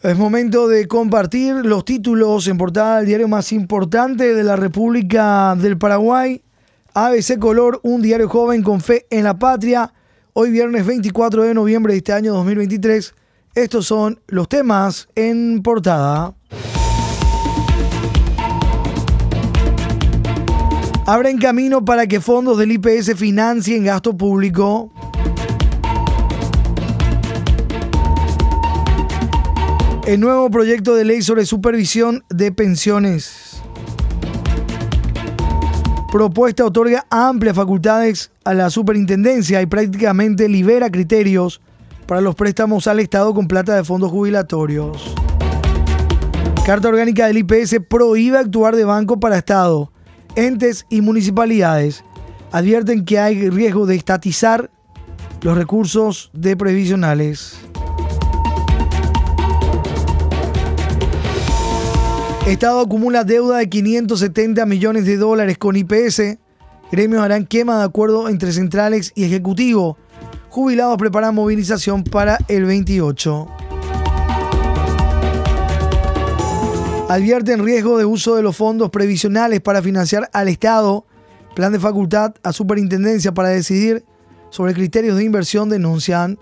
Es momento de compartir los títulos en portada del diario más importante de la República del Paraguay, ABC Color, un diario joven con fe en la patria. Hoy viernes 24 de noviembre de este año 2023. Estos son los temas en portada. Abren camino para que fondos del IPS financien gasto público. El nuevo proyecto de ley sobre supervisión de pensiones. Propuesta otorga amplias facultades a la superintendencia y prácticamente libera criterios para los préstamos al Estado con plata de fondos jubilatorios. Carta orgánica del IPS prohíbe actuar de banco para Estado, entes y municipalidades. Advierten que hay riesgo de estatizar los recursos de previsionales. Estado acumula deuda de 570 millones de dólares con IPS. Gremios harán quema de acuerdo entre centrales y ejecutivo. Jubilados preparan movilización para el 28. Advierten riesgo de uso de los fondos previsionales para financiar al Estado. Plan de facultad a superintendencia para decidir sobre criterios de inversión denuncian.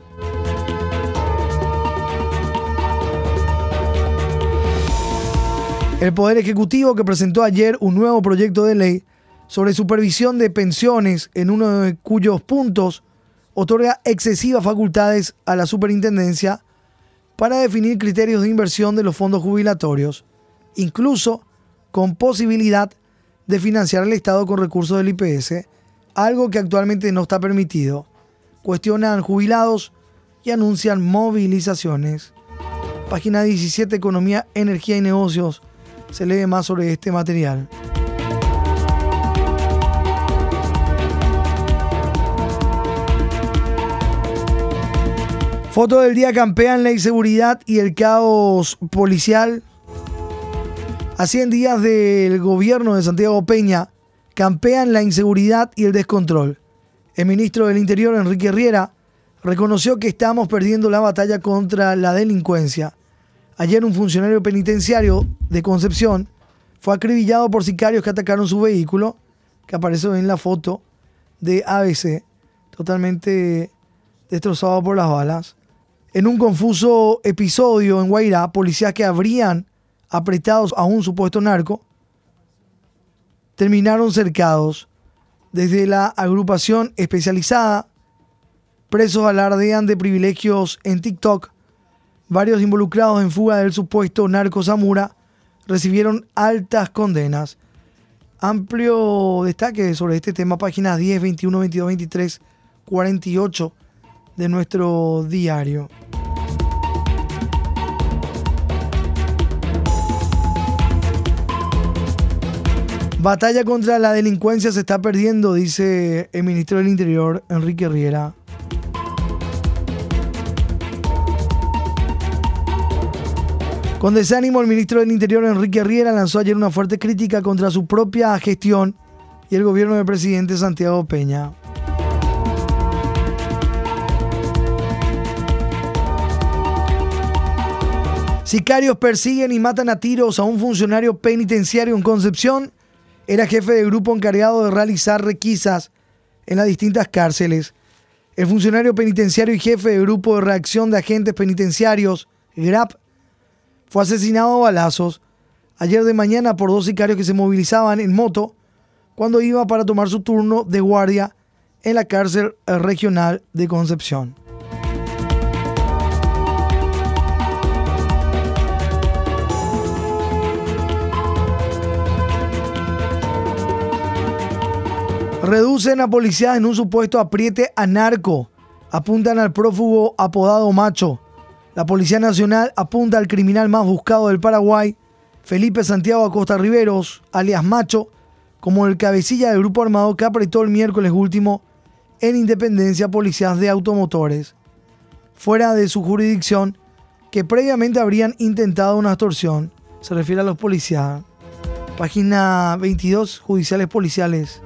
El Poder Ejecutivo que presentó ayer un nuevo proyecto de ley sobre supervisión de pensiones en uno de cuyos puntos otorga excesivas facultades a la superintendencia para definir criterios de inversión de los fondos jubilatorios, incluso con posibilidad de financiar al Estado con recursos del IPS, algo que actualmente no está permitido. Cuestionan jubilados y anuncian movilizaciones. Página 17, Economía, Energía y Negocios se lee más sobre este material. Foto del día campean la inseguridad y el caos policial. A 100 días del gobierno de Santiago Peña, campean la inseguridad y el descontrol. El ministro del Interior, Enrique Riera, reconoció que estamos perdiendo la batalla contra la delincuencia Ayer un funcionario penitenciario de Concepción fue acribillado por sicarios que atacaron su vehículo, que apareció en la foto de ABC, totalmente destrozado por las balas. En un confuso episodio en Guairá, policías que habrían apretados a un supuesto narco terminaron cercados. Desde la agrupación especializada, presos alardean de privilegios en TikTok Varios involucrados en fuga del supuesto narco Zamura recibieron altas condenas. Amplio destaque sobre este tema, páginas 10, 21, 22, 23, 48 de nuestro diario. Batalla contra la delincuencia se está perdiendo, dice el ministro del Interior, Enrique Riera. Con desánimo, el ministro del Interior, Enrique Riera, lanzó ayer una fuerte crítica contra su propia gestión y el gobierno del presidente Santiago Peña. Sicarios persiguen y matan a tiros a un funcionario penitenciario en Concepción. Era jefe de grupo encargado de realizar requisas en las distintas cárceles. El funcionario penitenciario y jefe de grupo de reacción de agentes penitenciarios, GRAP, fue asesinado a balazos ayer de mañana por dos sicarios que se movilizaban en moto cuando iba para tomar su turno de guardia en la cárcel regional de Concepción. Reducen a policía en un supuesto apriete a narco. Apuntan al prófugo apodado Macho. La Policía Nacional apunta al criminal más buscado del Paraguay, Felipe Santiago Acosta Riveros, alias Macho, como el cabecilla del grupo armado que apretó el miércoles último en Independencia Policías de Automotores, fuera de su jurisdicción, que previamente habrían intentado una extorsión. Se refiere a los policías. Página 22, Judiciales Policiales.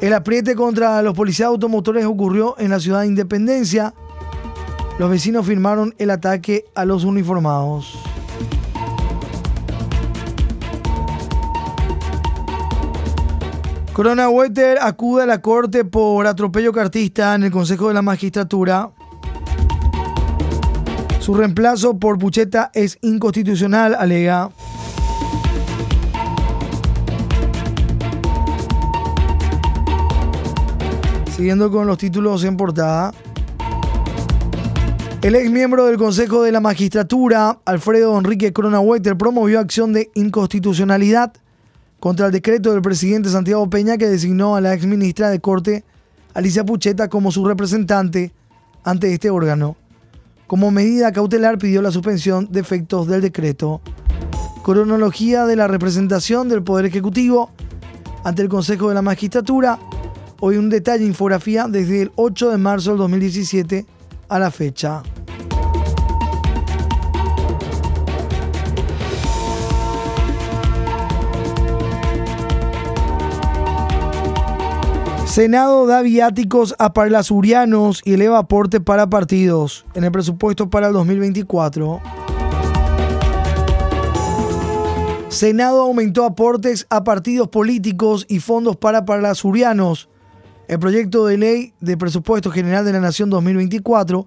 El apriete contra los policías automotores ocurrió en la ciudad de Independencia, Los vecinos firmaron el ataque a los uniformados. Corona Wetter acude a la corte por atropello cartista en el Consejo de la Magistratura. Su reemplazo por Pucheta es inconstitucional, alega. Siguiendo con los títulos en portada. El ex miembro del Consejo de la Magistratura, Alfredo Enrique Corona Wetter, promovió acción de inconstitucionalidad contra el decreto del presidente Santiago Peña que designó a la ex ministra de Corte, Alicia Pucheta, como su representante ante este órgano. Como medida cautelar pidió la suspensión de efectos del decreto. Cronología de la representación del Poder Ejecutivo ante el Consejo de la Magistratura. Hoy un detalle, infografía desde el 8 de marzo del 2017 a la fecha. Senado da viáticos a parlasurianos y eleva aporte para partidos en el presupuesto para el 2024. Senado aumentó aportes a partidos políticos y fondos para parlasurianos. El proyecto de ley de presupuesto general de la Nación 2024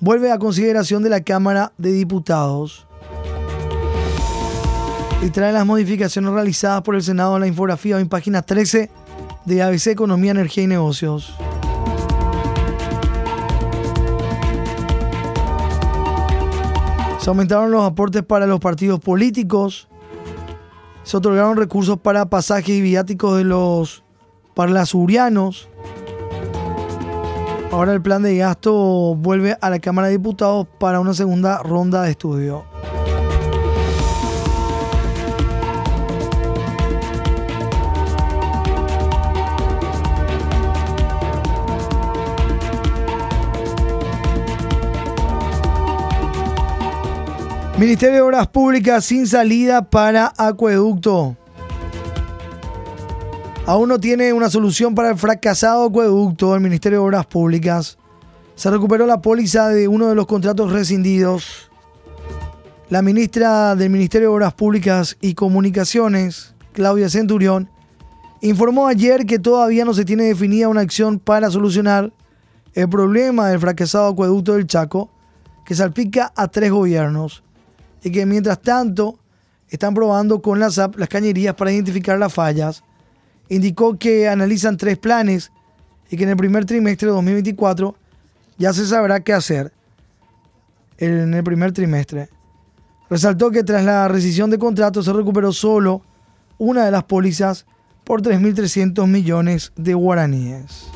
vuelve a consideración de la Cámara de Diputados y trae las modificaciones realizadas por el Senado en la infografía en página 13 de ABC Economía, Energía y Negocios. Se aumentaron los aportes para los partidos políticos. Se otorgaron recursos para pasajes y viáticos de los parlasurianos. Ahora el plan de gasto vuelve a la Cámara de Diputados para una segunda ronda de estudio. Ministerio de Obras Públicas sin salida para acueducto. Aún no tiene una solución para el fracasado acueducto del Ministerio de Obras Públicas. Se recuperó la póliza de uno de los contratos rescindidos. La ministra del Ministerio de Obras Públicas y Comunicaciones, Claudia Centurión, informó ayer que todavía no se tiene definida una acción para solucionar el problema del fracasado acueducto del Chaco, que salpica a tres gobiernos y que mientras tanto están probando con las, las cañerías para identificar las fallas. Indicó que analizan tres planes y que en el primer trimestre de 2024 ya se sabrá qué hacer en el primer trimestre. Resaltó que tras la rescisión de contrato se recuperó solo una de las pólizas por 3.300 millones de guaraníes.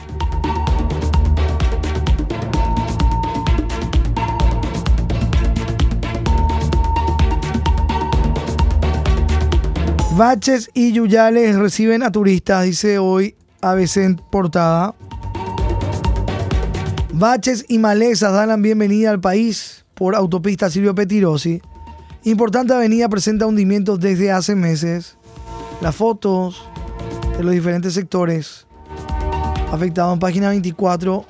Baches y Yuyales reciben a turistas, dice hoy ABC en portada. Baches y malezas dan la bienvenida al país por autopista Silvio Petirosi. Importante avenida presenta hundimientos desde hace meses. Las fotos de los diferentes sectores afectados en página 24.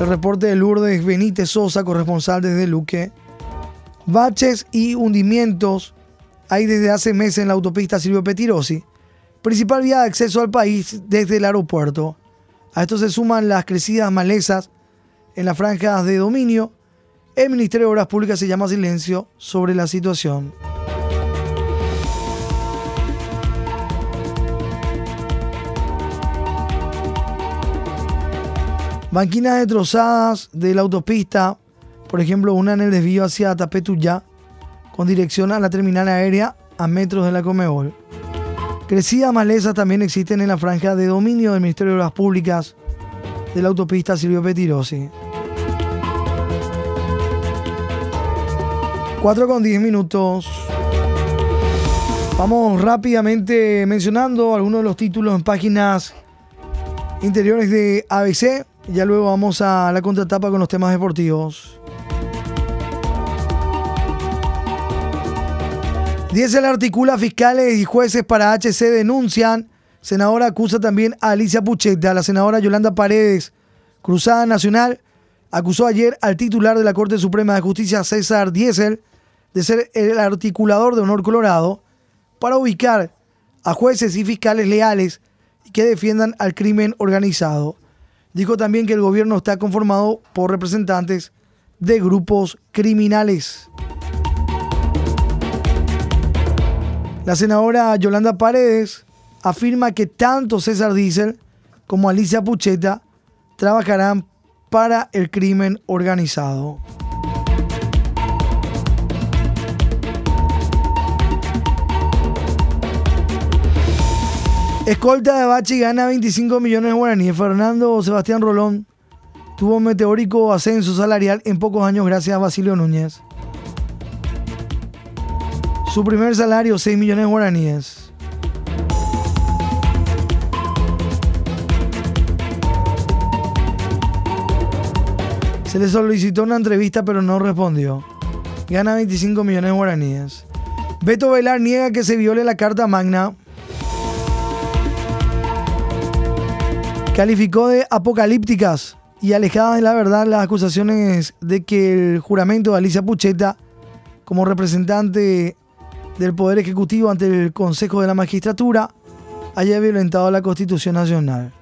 El reporte de Lourdes Benítez Sosa, corresponsal desde Luque. Baches y hundimientos hay desde hace meses en la autopista Silvio Petirosi, principal vía de acceso al país desde el aeropuerto. A esto se suman las crecidas malezas en las franjas de dominio. El Ministerio de Obras Públicas se llama silencio sobre la situación. Banquinas destrozadas de la autopista, por ejemplo, una en el desvío hacia Tapetuyá, con dirección a la terminal aérea a metros de la Comebol. Crecidas malezas también existen en la franja de dominio del Ministerio de Obras Públicas de la autopista Silvio Petirosi. 4 con 10 minutos. Vamos rápidamente mencionando algunos de los títulos en páginas interiores de ABC. Ya luego vamos a la contratapa con los temas deportivos. Diesel articula fiscales y jueces para HC denuncian. Senadora acusa también a Alicia Pucheta, la senadora Yolanda Paredes, Cruzada Nacional, acusó ayer al titular de la Corte Suprema de Justicia, César Diesel, de ser el articulador de Honor Colorado para ubicar a jueces y fiscales leales que defiendan al crimen organizado. Dijo también que el gobierno está conformado por representantes de grupos criminales. La senadora Yolanda Paredes afirma que tanto César Diesel como Alicia Pucheta trabajarán para el crimen organizado. Escolta de Bachi gana 25 millones de guaraníes. Fernando Sebastián Rolón tuvo un meteórico ascenso salarial en pocos años gracias a Basilio Núñez. Su primer salario, 6 millones de guaraníes. Se le solicitó una entrevista pero no respondió. Gana 25 millones de guaraníes. Beto Velar niega que se viole la Carta Magna Calificó de apocalípticas y alejadas de la verdad las acusaciones de que el juramento de Alicia Pucheta, como representante del Poder Ejecutivo ante el Consejo de la Magistratura, haya violentado la Constitución Nacional.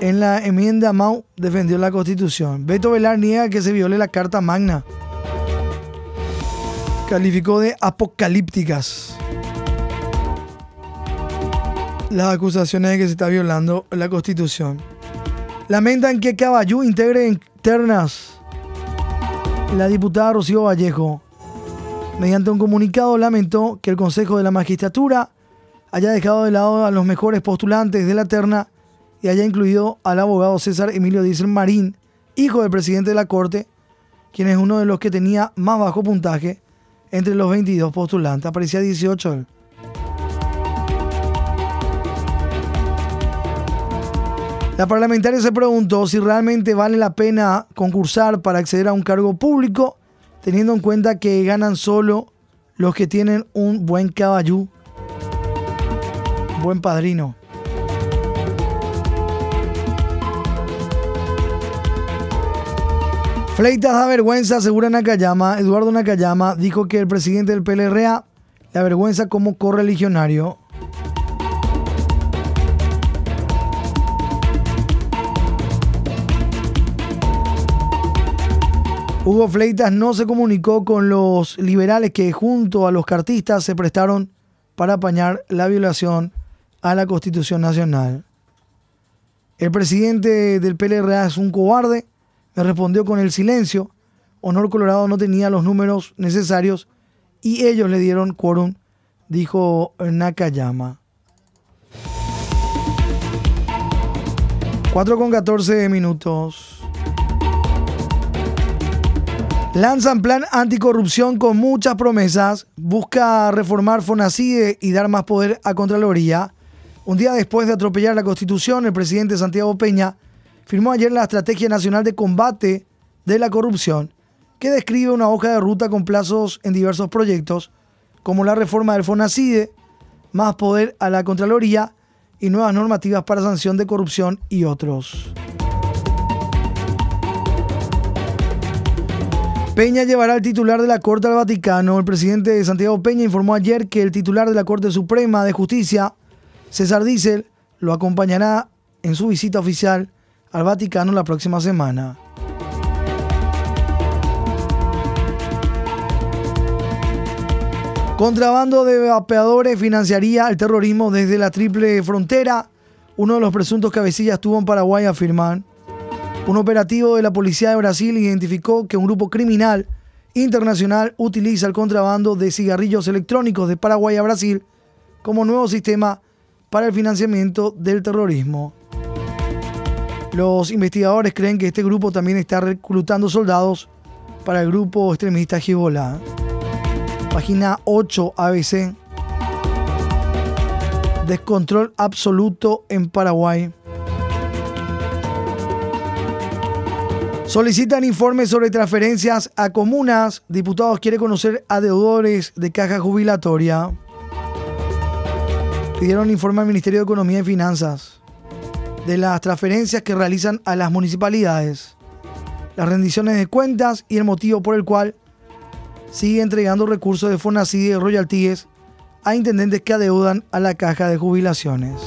En la enmienda Mau defendió la Constitución. Beto Velar niega que se viole la Carta Magna. Calificó de apocalípticas las acusaciones de que se está violando la Constitución. Lamentan que Caballú integre internas la diputada Rocío Vallejo. Mediante un comunicado lamentó que el Consejo de la Magistratura haya dejado de lado a los mejores postulantes de la terna y haya incluido al abogado César Emilio Diesel Marín, hijo del presidente de la Corte, quien es uno de los que tenía más bajo puntaje entre los 22 postulantes. Aparecía 18 La parlamentaria se preguntó si realmente vale la pena concursar para acceder a un cargo público, teniendo en cuenta que ganan solo los que tienen un buen caballú, buen padrino. Fleitas da vergüenza, asegura Nakayama. Eduardo Nakayama dijo que el presidente del PLRA le avergüenza como correligionario. Hugo Fleitas no se comunicó con los liberales que junto a los cartistas se prestaron para apañar la violación a la Constitución Nacional. El presidente del PLRA es un cobarde, me respondió con el silencio. Honor Colorado no tenía los números necesarios y ellos le dieron quórum, dijo Nakayama. 4 con 14 minutos. Lanzan plan anticorrupción con muchas promesas. Busca reformar Fonacide y dar más poder a Contraloría. Un día después de atropellar la Constitución, el presidente Santiago Peña firmó ayer la Estrategia Nacional de Combate de la Corrupción, que describe una hoja de ruta con plazos en diversos proyectos, como la reforma del Fonacide, más poder a la Contraloría y nuevas normativas para sanción de corrupción y otros. Peña llevará al titular de la Corte al Vaticano. El presidente de Santiago Peña informó ayer que el titular de la Corte Suprema de Justicia, César Diesel, lo acompañará en su visita oficial al Vaticano la próxima semana. Contrabando de vapeadores financiaría el terrorismo desde la triple frontera. Uno de los presuntos cabecillas estuvo en Paraguay, afirman. Un operativo de la Policía de Brasil identificó que un grupo criminal internacional utiliza el contrabando de cigarrillos electrónicos de Paraguay a Brasil como nuevo sistema para el financiamiento del terrorismo. Los investigadores creen que este grupo también está reclutando soldados para el grupo extremista Hezbollah. Página 8 ABC. Descontrol absoluto en Paraguay. Solicitan informes sobre transferencias a comunas. Diputados quiere conocer a deudores de caja jubilatoria. Pidieron informe al Ministerio de Economía y Finanzas. de las transferencias que realizan a las municipalidades, las rendiciones de cuentas y el motivo por el cual sigue entregando recursos de Fonacid y royalties a intendentes que adeudan a la caja de jubilaciones.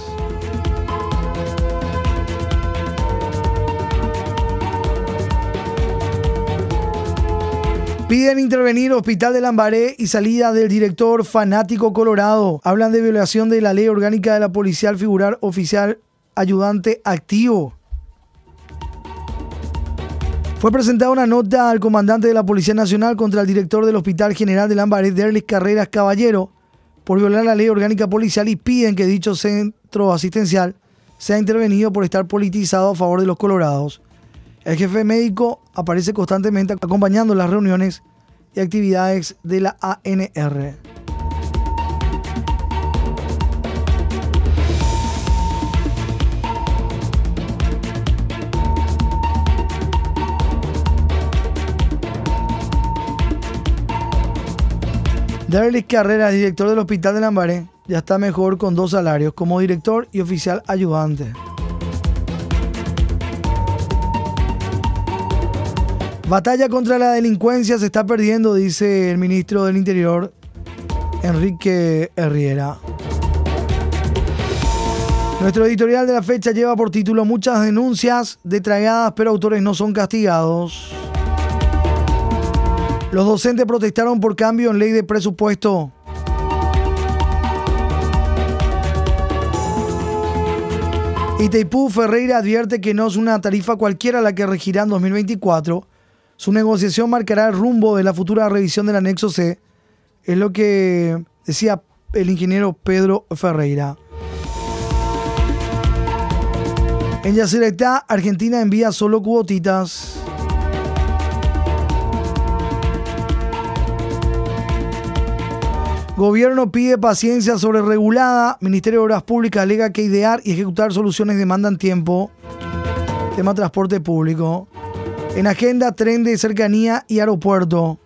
Piden intervenir Hospital de Lambaré y salida del director fanático Colorado. Hablan de violación de la ley orgánica de la policía al figurar oficial ayudante activo. Fue presentada una nota al comandante de la Policía Nacional contra el director del Hospital General de Lambaré, Derlis Carreras Caballero, por violar la ley orgánica policial y piden que dicho centro asistencial sea intervenido por estar politizado a favor de los colorados. El jefe médico aparece constantemente acompañando las reuniones y actividades de la ANR. Derlis Carrera, director del Hospital de Lambaré, ya está mejor con dos salarios, como director y oficial ayudante. Batalla contra la delincuencia se está perdiendo, dice el ministro del Interior, Enrique Herriera. Nuestro editorial de la fecha lleva por título muchas denuncias detragadas, pero autores no son castigados. Los docentes protestaron por cambio en ley de presupuesto. Itaipú Ferreira advierte que no es una tarifa cualquiera la que regirá en 2024 su negociación marcará el rumbo de la futura revisión del anexo C, es lo que decía el ingeniero Pedro Ferreira. En Yacyretá, Argentina envía solo cuotitas. Gobierno pide paciencia sobre regulada. Ministerio de Obras Públicas alega que idear y ejecutar soluciones demandan tiempo. Tema transporte público. En agenda, tren de cercanía y aeropuerto.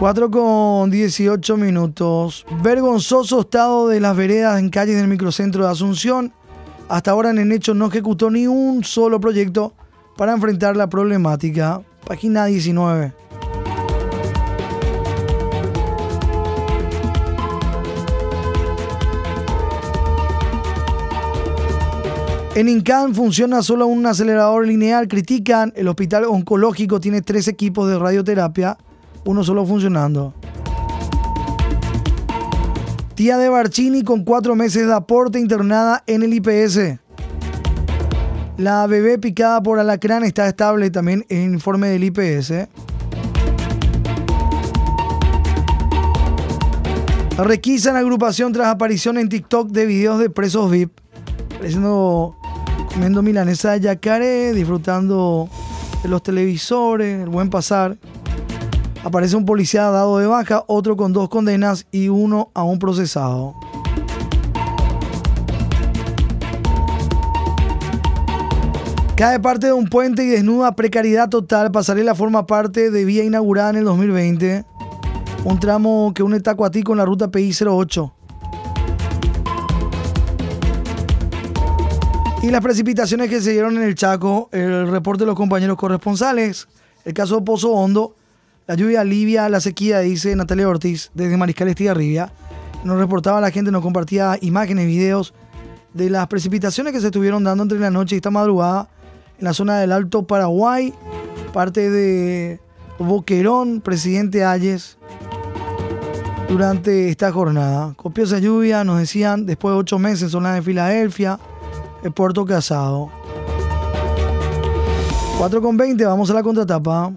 Cuatro con 18 minutos. Vergonzoso estado de las veredas en calles del microcentro de Asunción. Hasta ahora en el hecho no ejecutó ni un solo proyecto para enfrentar la problemática. Página 19. En INCAN funciona solo un acelerador lineal, critican. El hospital oncológico tiene tres equipos de radioterapia, uno solo funcionando. Tía de Barcini con cuatro meses de aporte internada en el IPS. La bebé picada por alacrán está estable también en informe del IPS. Requisan agrupación tras aparición en TikTok de videos de presos VIP. Pareciendo comiendo milanesa de yacaré, disfrutando de los televisores, el buen pasar. Aparece un policía dado de baja, otro con dos condenas y uno aún procesado. Cae parte de un puente y desnuda precariedad total. Pasarela forma parte de vía inaugurada en el 2020. Un tramo que une Tacuatí con la ruta PI 08. Y las precipitaciones que se dieron en el Chaco, el reporte de los compañeros corresponsales, el caso de Pozo Hondo, la lluvia alivia la sequía, dice Natalia Ortiz, desde Mariscal Estigarribia. Nos reportaba la gente, nos compartía imágenes, videos de las precipitaciones que se estuvieron dando entre la noche y esta madrugada en la zona del Alto Paraguay, parte de Boquerón, presidente Ayes, durante esta jornada. Copiosa lluvia, nos decían, después de ocho meses, zona de Filadelfia, el Puerto Casado. 4 con 20, vamos a la contratapa.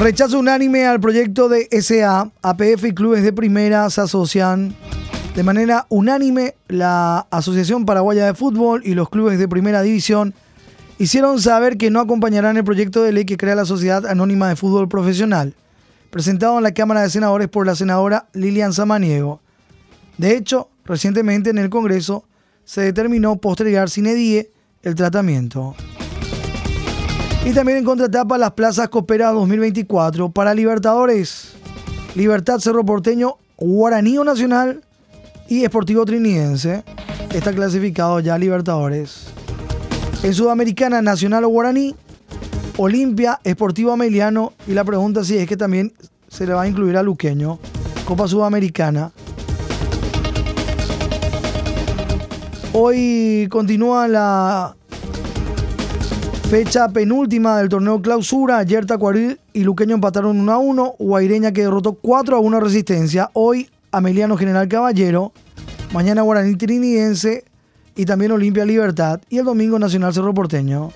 Rechazo unánime al proyecto de SA. APF y clubes de primera se asocian. De manera unánime, la Asociación Paraguaya de Fútbol y los clubes de primera división hicieron saber que no acompañarán el proyecto de ley que crea la Sociedad Anónima de Fútbol Profesional presentado en la Cámara de Senadores por la senadora Lilian Samaniego. De hecho, recientemente en el Congreso se determinó postergar sin edie el tratamiento. Y también en contratapa las plazas Coopera 2024 para Libertadores. Libertad Cerro Porteño, Guaranío Nacional y Esportivo Trinidense. Está clasificado ya Libertadores. En Sudamericana, Nacional o Guaraní, Olimpia, Esportivo Ameliano. Y la pregunta si es que también se le va a incluir a Luqueño. Copa Sudamericana. Hoy continúa la fecha penúltima del torneo clausura. Ayer Tacuarí y Luqueño empataron 1 a 1. Guaireña que derrotó 4 a 1 Resistencia. Hoy Ameliano General Caballero. Mañana Guaraní Trinidense y también Olimpia Libertad. Y el domingo Nacional Cerro Porteño.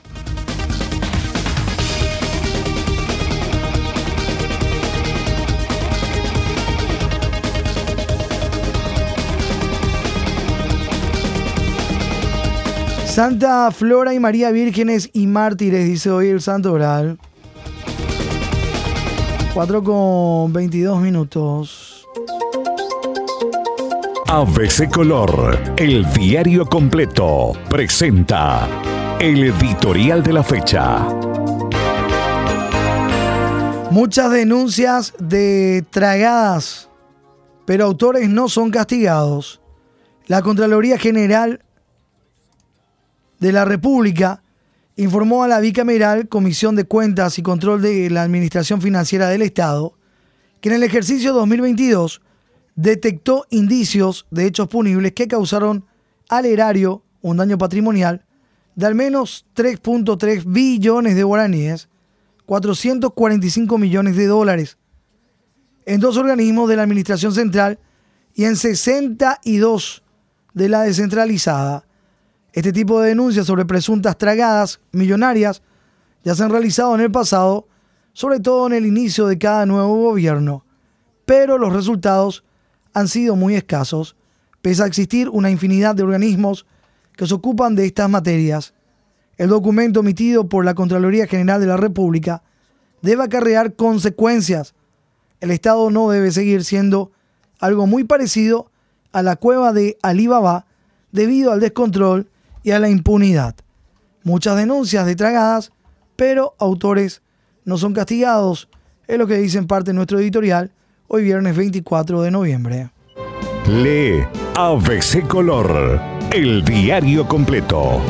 Santa Flora y María Vírgenes y Mártires, dice hoy el Santo Oral. 4 con 22 minutos. ABC Color, el diario completo, presenta el editorial de la fecha. Muchas denuncias de tragadas, pero autores no son castigados. La Contraloría General de la República informó a la bicameral Comisión de Cuentas y Control de la Administración Financiera del Estado que en el ejercicio 2022 detectó indicios de hechos punibles que causaron al erario un daño patrimonial de al menos 3.3 billones de guaraníes, 445 millones de dólares, en dos organismos de la Administración Central y en 62 de la descentralizada, este tipo de denuncias sobre presuntas tragadas millonarias ya se han realizado en el pasado, sobre todo en el inicio de cada nuevo gobierno, pero los resultados han sido muy escasos, pese a existir una infinidad de organismos que se ocupan de estas materias. El documento emitido por la Contraloría General de la República debe acarrear consecuencias. El Estado no debe seguir siendo algo muy parecido a la cueva de Alibaba debido al descontrol y a la impunidad. Muchas denuncias de tragadas, pero autores no son castigados, es lo que dice en parte nuestro editorial hoy viernes 24 de noviembre. Lee ABC Color, el diario completo.